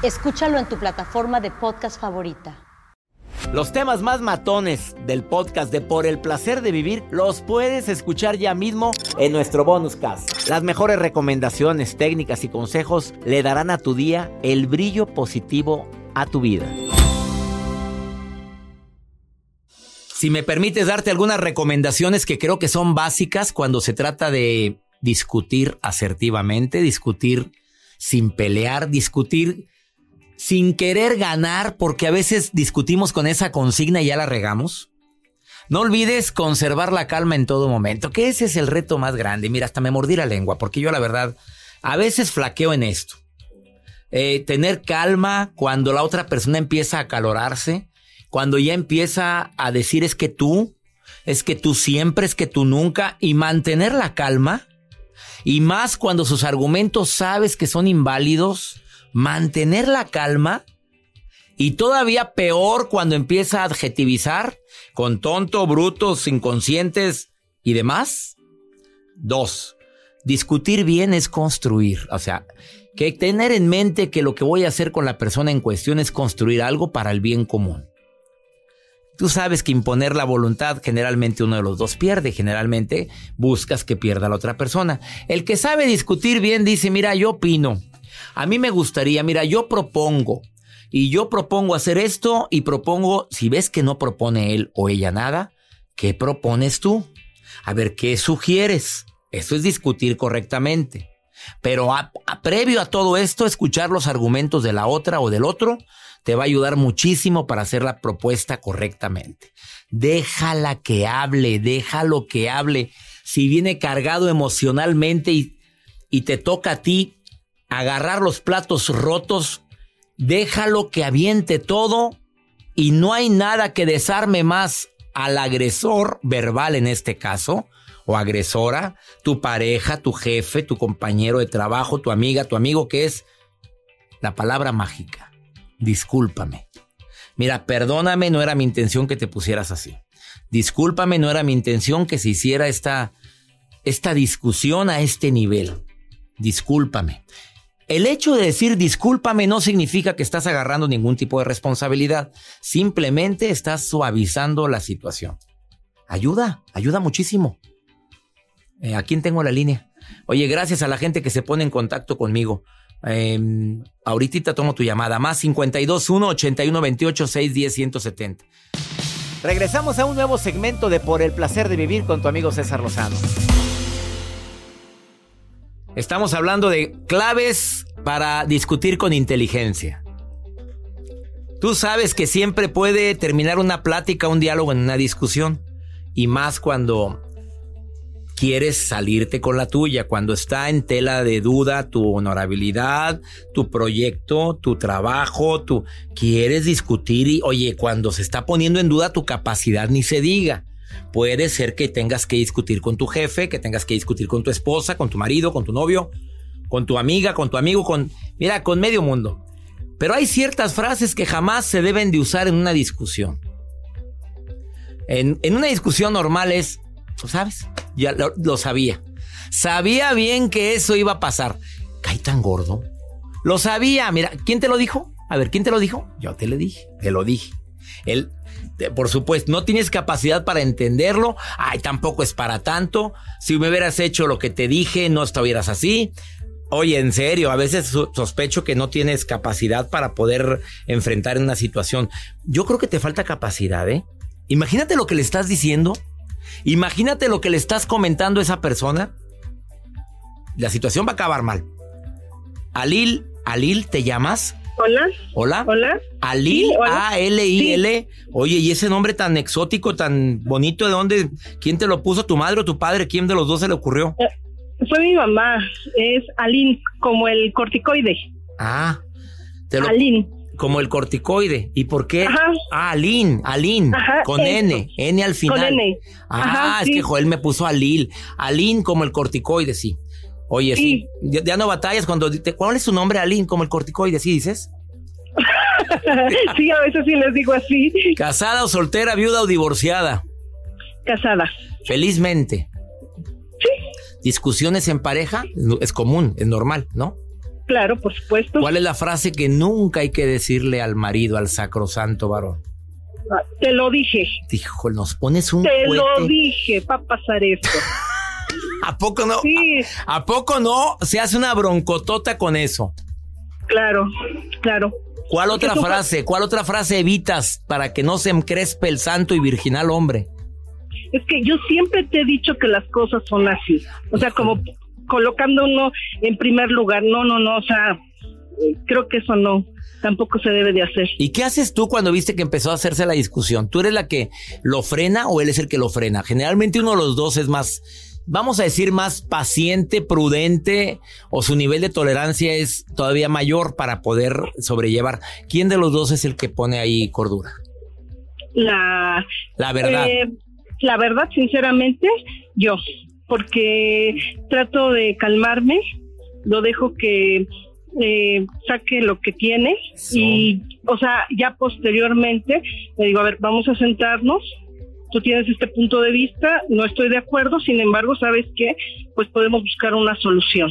Escúchalo en tu plataforma de podcast favorita. Los temas más matones del podcast de Por el placer de vivir los puedes escuchar ya mismo en nuestro bonus cast. Las mejores recomendaciones, técnicas y consejos le darán a tu día el brillo positivo a tu vida. Si me permites darte algunas recomendaciones que creo que son básicas cuando se trata de discutir asertivamente, discutir sin pelear, discutir sin querer ganar, porque a veces discutimos con esa consigna y ya la regamos. No olvides conservar la calma en todo momento, que ese es el reto más grande. Mira, hasta me mordí la lengua, porque yo la verdad a veces flaqueo en esto. Eh, tener calma cuando la otra persona empieza a acalorarse, cuando ya empieza a decir es que tú, es que tú siempre, es que tú nunca, y mantener la calma, y más cuando sus argumentos sabes que son inválidos, mantener la calma y todavía peor cuando empieza a adjetivizar con tonto, brutos, inconscientes y demás. Dos, discutir bien es construir. O sea, que tener en mente que lo que voy a hacer con la persona en cuestión es construir algo para el bien común. Tú sabes que imponer la voluntad generalmente uno de los dos pierde, generalmente buscas que pierda la otra persona. El que sabe discutir bien dice, mira, yo opino, a mí me gustaría, mira, yo propongo y yo propongo hacer esto y propongo, si ves que no propone él o ella nada, ¿qué propones tú? A ver, ¿qué sugieres? Eso es discutir correctamente. Pero previo a todo esto, escuchar los argumentos de la otra o del otro te va a ayudar muchísimo para hacer la propuesta correctamente. Déjala que hable, déjalo que hable. Si viene cargado emocionalmente y, y te toca a ti agarrar los platos rotos, déjalo que aviente todo y no hay nada que desarme más al agresor verbal en este caso, o agresora, tu pareja, tu jefe, tu compañero de trabajo, tu amiga, tu amigo, que es la palabra mágica. Discúlpame. Mira, perdóname, no era mi intención que te pusieras así. Discúlpame, no era mi intención que se hiciera esta, esta discusión a este nivel. Discúlpame. El hecho de decir discúlpame no significa que estás agarrando ningún tipo de responsabilidad. Simplemente estás suavizando la situación. Ayuda, ayuda muchísimo. Eh, ¿A quién tengo la línea? Oye, gracias a la gente que se pone en contacto conmigo. Eh, ahorita tomo tu llamada. Más 521 81 28 610 170. Regresamos a un nuevo segmento de Por el placer de vivir con tu amigo César Lozano. Estamos hablando de claves para discutir con inteligencia. Tú sabes que siempre puede terminar una plática, un diálogo en una discusión. Y más cuando quieres salirte con la tuya, cuando está en tela de duda tu honorabilidad, tu proyecto, tu trabajo, tú quieres discutir y, oye, cuando se está poniendo en duda tu capacidad, ni se diga. Puede ser que tengas que discutir con tu jefe, que tengas que discutir con tu esposa, con tu marido, con tu novio, con tu amiga, con tu amigo, con, mira, con medio mundo. Pero hay ciertas frases que jamás se deben de usar en una discusión. En, una discusión normal es, ¿sabes? Ya lo, sabía. Sabía bien que eso iba a pasar. Caí tan gordo. Lo sabía. Mira, ¿quién te lo dijo? A ver, ¿quién te lo dijo? Yo te lo dije. Te lo dije. Él, por supuesto, no tienes capacidad para entenderlo. Ay, tampoco es para tanto. Si me hubieras hecho lo que te dije, no estuvieras así. Oye, en serio, a veces sospecho que no tienes capacidad para poder enfrentar una situación. Yo creo que te falta capacidad, ¿eh? Imagínate lo que le estás diciendo. Imagínate lo que le estás comentando a esa persona. La situación va a acabar mal. Alil, Alil, ¿te llamas? Hola. Hola. Hola. Alil, A-L-I-L. Oye, ¿y ese nombre tan exótico, tan bonito, de dónde? ¿Quién te lo puso? ¿Tu madre o tu padre? ¿Quién de los dos se le ocurrió? Eh, fue mi mamá. Es Alin, como el corticoide. Ah. Te lo, Como el corticoide. ¿Y por qué? Ajá. Ah, Alin, Alin. con N. N al final. Con N. Ah, es que Joel me puso Alil. Alin como el corticoide, sí. Oye, sí. Ya, no batallas cuando... Te, ¿Cuál es su nombre, Alin? Como el corticoide, ¿sí dices? sí, a veces sí les digo así. ¿Casada o soltera, viuda o divorciada? Casada. Felizmente. Sí. ¿Discusiones en pareja? Es común, es normal, ¿no? Claro, por supuesto. ¿Cuál es la frase que nunca hay que decirle al marido, al sacrosanto varón? Ah, te lo dije. Dijo, nos pones un Te lo dije, va a pasar esto. ¿A poco no? Sí. ¿A, poco no se hace una broncotota con eso? Claro, claro. ¿Cuál otra frase? ¿Cuál otra frase evitas para que no se encrespe el santo y virginal hombre? Es que yo siempre te he dicho que las cosas son así. O sea, como colocando uno en primer lugar. No, no, no. O sea, creo que eso no tampoco se debe de hacer. ¿Y qué haces tú cuando viste que empezó a hacerse la discusión? ¿Tú eres la que lo frena o él es el que lo frena? Generalmente uno de los dos es más vamos a decir, más paciente, prudente o su nivel de tolerancia es todavía mayor para poder sobrellevar? ¿Quién de los dos es el que pone ahí cordura? La, la verdad. Eh, la verdad, sinceramente, yo, porque trato de calmarme, lo dejo que eh, saque lo que tiene y, o sea, ya posteriormente le digo, a ver, vamos a sentarnos, tú tienes este punto de vista, no estoy de acuerdo, sin embargo, ¿sabes qué? Pues podemos buscar una solución,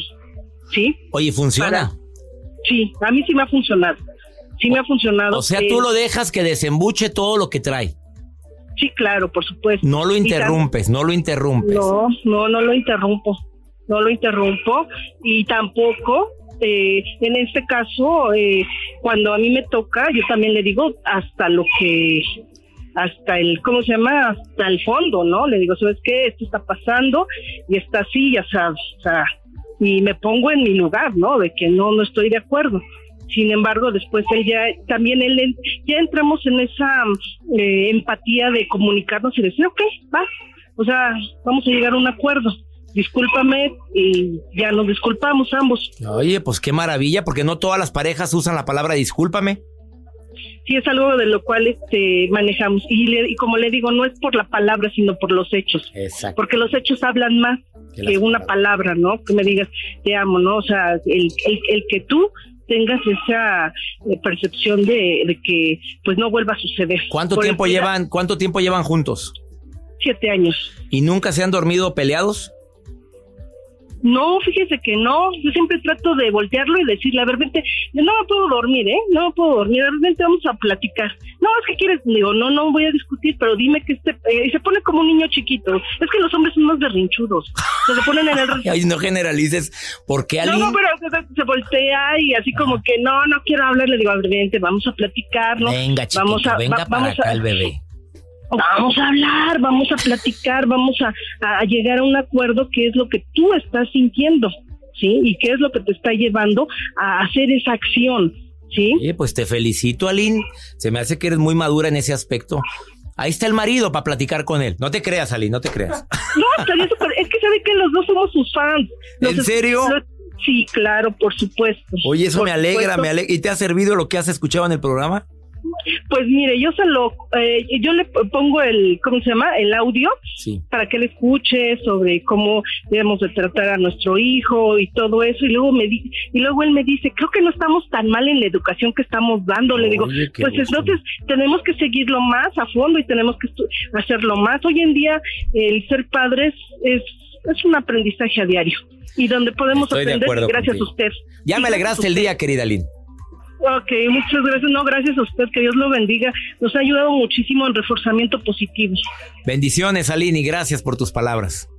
¿sí? Oye, ¿funciona? sí, a mí sí me ha funcionado, sí me ha funcionado. O sea, tú lo dejas que desembuche todo lo que trae. Sí, claro, por supuesto. No lo interrumpes, no lo interrumpes. No, no, no lo interrumpo, no lo interrumpo y tampoco eh, en este caso, eh, cuando a mí me toca, yo también le digo hasta lo que hasta el, ¿cómo se llama? Hasta el fondo, ¿no? Le digo, ¿sabes qué? Esto está pasando y está así, ya sabes, o sea, y me pongo en mi lugar, ¿no? De que no, no estoy de acuerdo. Sin embargo, después él ya, también él, ya entramos en esa eh, empatía de comunicarnos y decir, ok, va, o sea, vamos a llegar a un acuerdo discúlpame y ya nos disculpamos ambos. Oye, pues qué maravilla, porque no todas las parejas usan la palabra discúlpame sí es algo de lo cual este, manejamos. Y, como le digo, no es por la palabra, sino por los hechos. Exacto. Porque los hechos hablan más que, una palabra, ¿no? Que me digas, te amo, ¿no? O sea, el, el, que tú tengas esa eh, percepción de, que pues no vuelva a suceder. ¿Cuánto tiempo llevan, cuánto tiempo llevan juntos? Siete años. ¿Y nunca se han dormido peleados? No, fíjese que no. Yo siempre trato de voltearlo y decirle, a ver, vente, no me puedo dormir, ¿eh? No me puedo dormir, a ver, vente, vamos a platicar. No, es que quieres, digo, no, no voy a discutir, pero dime que este, eh, se pone como un niño chiquito. Es que los hombres son más berrinchudos. Se ponen en el... Ay, no generalices, porque alguien... No, no, pero se, voltea y así como que no, no quiero hablar, le digo, a ver, vente, vamos a platicar, ¿no? Venga, chiquito, vamos a, venga para acá el bebé vamos a hablar, vamos a platicar, vamos a, llegar a un acuerdo qué es lo que tú estás sintiendo, ¿sí? Y qué es lo que te está llevando a hacer esa acción, ¿sí? pues te felicito, Aline. Se me hace que eres muy madura en ese aspecto. Ahí está el marido para platicar con él. No te creas, Aline, no te creas. No, es que sabe que los dos somos sus fans. ¿En serio? sí, claro, por supuesto. Oye, eso me alegra, me alegra. ¿Y te ha servido lo que has escuchado en el programa? Pues mire, yo se lo, eh, yo le pongo el, ¿cómo se llama? El audio para que él escuche sobre cómo debemos de tratar a nuestro hijo y todo eso y luego me y luego él me dice, creo que no estamos tan mal en la educación que estamos dando. le digo, pues entonces tenemos que seguirlo más a fondo y tenemos que hacerlo más. Hoy en día el ser padres es es un aprendizaje a diario y donde podemos aprender gracias a usted. Ya me alegraste el día, querida Lynn. Ok, muchas gracias. No, gracias a usted. Que Dios lo bendiga. Nos ha ayudado muchísimo en reforzamiento positivo. Bendiciones, Aline, y gracias por tus palabras.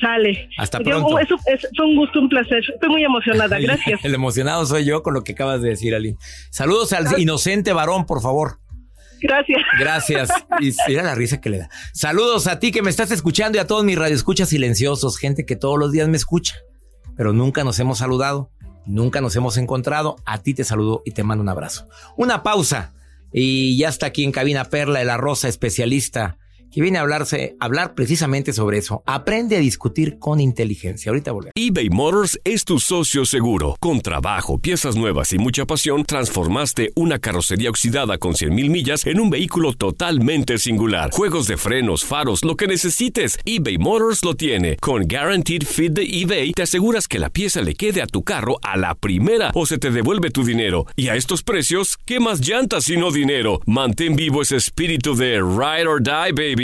Sale. Hasta pronto. Eso, es, fue un gusto, un placer. Estoy muy emocionada. Gracias. El emocionado soy yo con lo que acabas de decir, Aline. Saludos al inocente varón, por favor. Gracias. Gracias. Y mira la risa que le da. Saludos a ti que me estás escuchando y a todos mis radioescuchas silenciosos, gente que todos los días me escucha, pero nunca nos hemos saludado. Nunca nos hemos encontrado. A ti te saludo y te mando un abrazo. Una pausa. Y ya está aquí en cabina Perla de la Rosa, especialista que viene a hablarse, hablar precisamente sobre eso. Aprende a discutir con inteligencia. Ahorita volvemos. eBay Motors es tu socio seguro. Con trabajo, piezas nuevas y mucha pasión, transformaste una carrocería oxidada con 100.000 millas en un vehículo totalmente singular. Juegos de frenos, faros, lo que necesites, eBay Motors lo tiene. Con Guaranteed Fit de eBay, te aseguras que la pieza le quede a tu carro a la primera o se te devuelve tu dinero. Y a estos precios, ¿qué más llantas y no dinero? Mantén vivo ese espíritu de Ride or Die, baby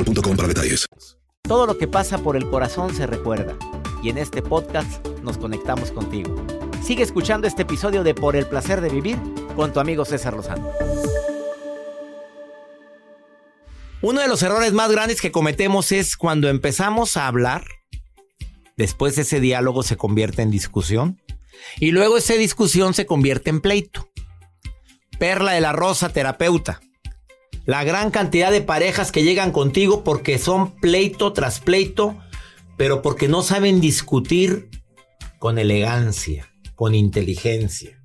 boostmobile.com para detalles. Todo lo que pasa por el corazón se recuerda. Y en este podcast nos conectamos contigo. Sigue escuchando este episodio de Por el placer de vivir con tu amigo César Lozano. Uno de los errores más grandes que cometemos es cuando empezamos a hablar, después ese diálogo se convierte en discusión y luego esa discusión se convierte en pleito. Perla de la Rosa, terapeuta. La gran cantidad de parejas que llegan contigo porque son pleito tras pleito, pero porque no saben discutir con elegancia, con inteligencia.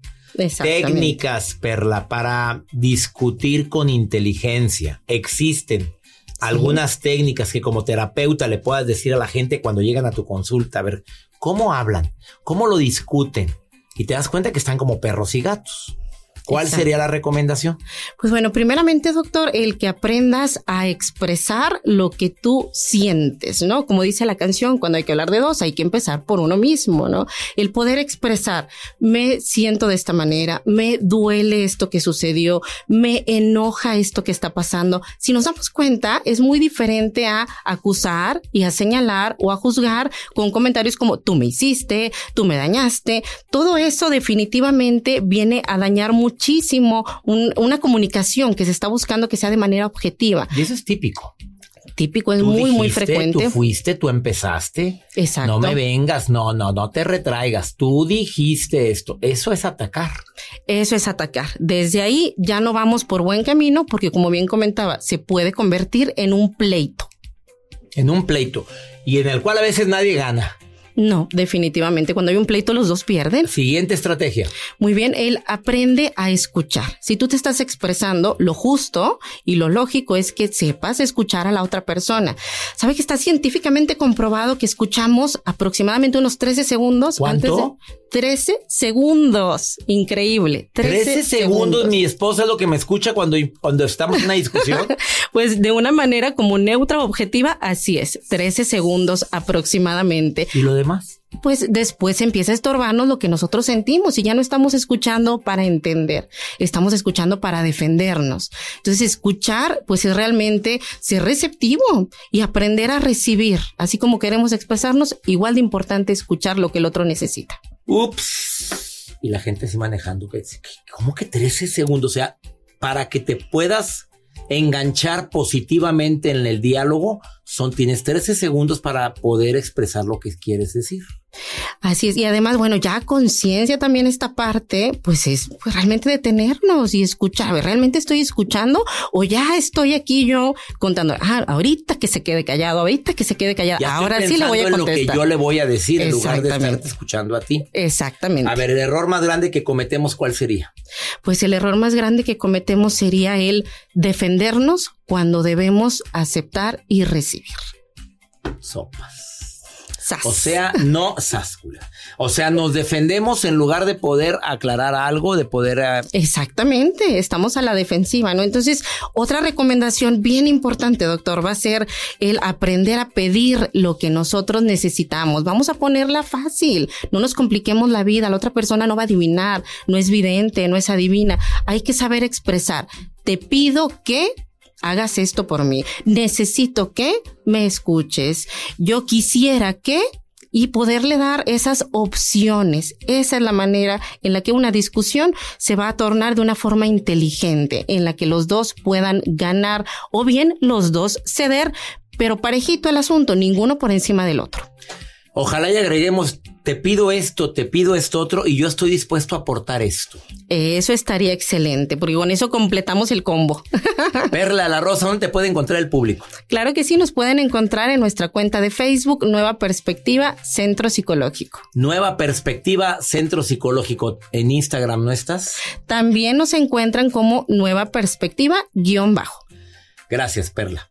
Técnicas, Perla, para discutir con inteligencia. Existen algunas técnicas que como terapeuta le puedas decir a la gente cuando llegan a tu consulta. A ver, ¿cómo hablan? ¿Cómo lo discuten? Y te das cuenta que están como perros y gatos. ¿Cuál sería la recomendación? Pues bueno, primeramente, doctor, el que aprendas a expresar lo que tú sientes, ¿no? Como dice la canción, cuando hay que hablar de dos, hay que empezar por uno mismo, ¿no? El poder expresar, me siento de esta manera, me duele esto que sucedió, me enoja esto que está pasando. Si nos damos cuenta, es muy diferente a acusar y a señalar o a juzgar con comentarios como tú me hiciste, tú me dañaste. Todo eso definitivamente viene a dañar mucho muchísimo una comunicación que se está buscando que sea de manera objetiva. Y eso es típico. Típico, es muy, muy frecuente. Tú fuiste, tú empezaste. Exacto. No me vengas, no, no, no te retraigas. Tú dijiste esto. Eso es atacar. Eso es atacar. Desde ahí ya no vamos por buen camino porque, como bien comentaba, se puede convertir en un pleito. En un pleito. Y en el cual a veces nadie gana. No, definitivamente. Cuando hay un pleito, los dos pierden. Siguiente estrategia. Muy bien, él aprende a escuchar. Si tú te estás expresando, lo justo y lo lógico es que sepas escuchar a la otra persona. ¿Sabe que está científicamente comprobado que escuchamos aproximadamente unos 13 segundos ¿Cuánto? antes de 13 segundos. Increíble. 13, segundos. Mi esposa es lo que me escucha cuando, cuando estamos en una discusión. pues de una manera como neutra, objetiva, así es. 13 segundos aproximadamente. ¿Y lo demás? Pues después empieza a estorbarnos lo que nosotros sentimos y ya no estamos escuchando para entender, estamos escuchando para defendernos. Entonces, escuchar, pues es realmente ser receptivo y aprender a recibir, así como queremos expresarnos, igual de importante escuchar lo que el otro necesita. Ups. Y la gente se manejando. ¿Cómo que 13 segundos? O sea, para que te puedas enganchar positivamente en el diálogo, son, tienes 13 segundos para poder expresar lo que quieres decir. Así es, y además, bueno, ya conciencia también esta parte, pues es pues, realmente detenernos y escuchar, ¿realmente estoy escuchando o ya estoy aquí yo contando, ah, ahorita que se quede callado, ahorita que se quede callado, ahora sí le voy a contestar. En lo que yo le voy a decir en lugar de estarte escuchando a ti. Exactamente. A ver, el error más grande que cometemos, ¿cuál sería? Pues el error más grande que cometemos sería el defendernos cuando debemos aceptar y recibir. Sopas. O sea, no sáscula. O sea, nos defendemos en lugar de poder aclarar algo, de poder... Eh, Exactamente, estamos a la defensiva, ¿no? Entonces, otra recomendación bien importante, doctor, va a ser el aprender a pedir lo que nosotros necesitamos. Vamos a ponerla fácil, no nos compliquemos la vida, la otra persona no va a adivinar, no es vidente, no es adivina. Hay que saber expresar. Te pido que hagas esto por mí. Necesito que me escuches. Yo quisiera que y poderle dar esas opciones. Esa es la manera en la que una discusión se va a tornar de una forma inteligente, en la que los dos puedan ganar o bien los dos ceder, pero parejito el asunto, ninguno por encima del otro. Ojalá y agreguemos, te pido esto, te pido esto otro y yo estoy dispuesto a aportar esto. Eso estaría excelente, porque con eso completamos el combo. Perla La Rosa, ¿dónde te puede encontrar el público? Claro que sí, nos pueden encontrar en nuestra cuenta de Facebook, Nueva Perspectiva Centro Psicológico. Nueva Perspectiva Centro Psicológico. ¿En Instagram no estás? También nos encuentran como Nueva Perspectiva guion bajo. Gracias, Perla.